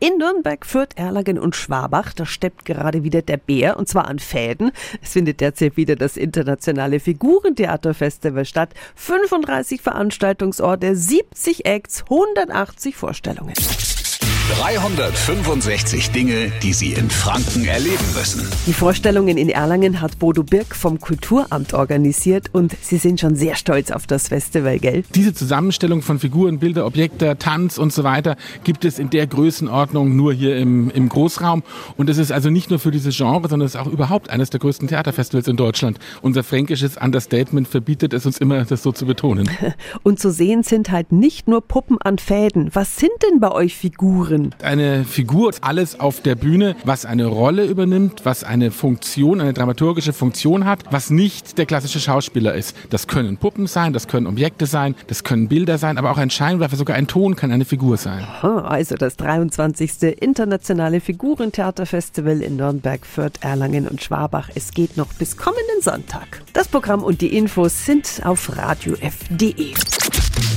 In Nürnberg, Fürth, Erlangen und Schwabach, da steppt gerade wieder der Bär und zwar an Fäden. Es findet derzeit wieder das internationale Figurentheaterfestival statt. 35 Veranstaltungsorte, 70 Acts, 180 Vorstellungen. 365 Dinge, die Sie in Franken erleben müssen. Die Vorstellungen in Erlangen hat Bodo Birk vom Kulturamt organisiert und Sie sind schon sehr stolz auf das Festival, gell? Diese Zusammenstellung von Figuren, Bilder, Objekte, Tanz und so weiter gibt es in der Größenordnung nur hier im, im Großraum. Und es ist also nicht nur für dieses Genre, sondern es ist auch überhaupt eines der größten Theaterfestivals in Deutschland. Unser fränkisches Understatement verbietet es uns immer, das so zu betonen. Und zu sehen sind halt nicht nur Puppen an Fäden. Was sind denn bei euch Figuren? Eine Figur alles auf der Bühne, was eine Rolle übernimmt, was eine Funktion, eine dramaturgische Funktion hat, was nicht der klassische Schauspieler ist. Das können Puppen sein, das können Objekte sein, das können Bilder sein, aber auch ein Scheinwerfer, sogar ein Ton kann eine Figur sein. Also das 23. Internationale Figurentheaterfestival in Nürnberg, Fürth, Erlangen und Schwabach. Es geht noch bis kommenden Sonntag. Das Programm und die Infos sind auf radiof.de.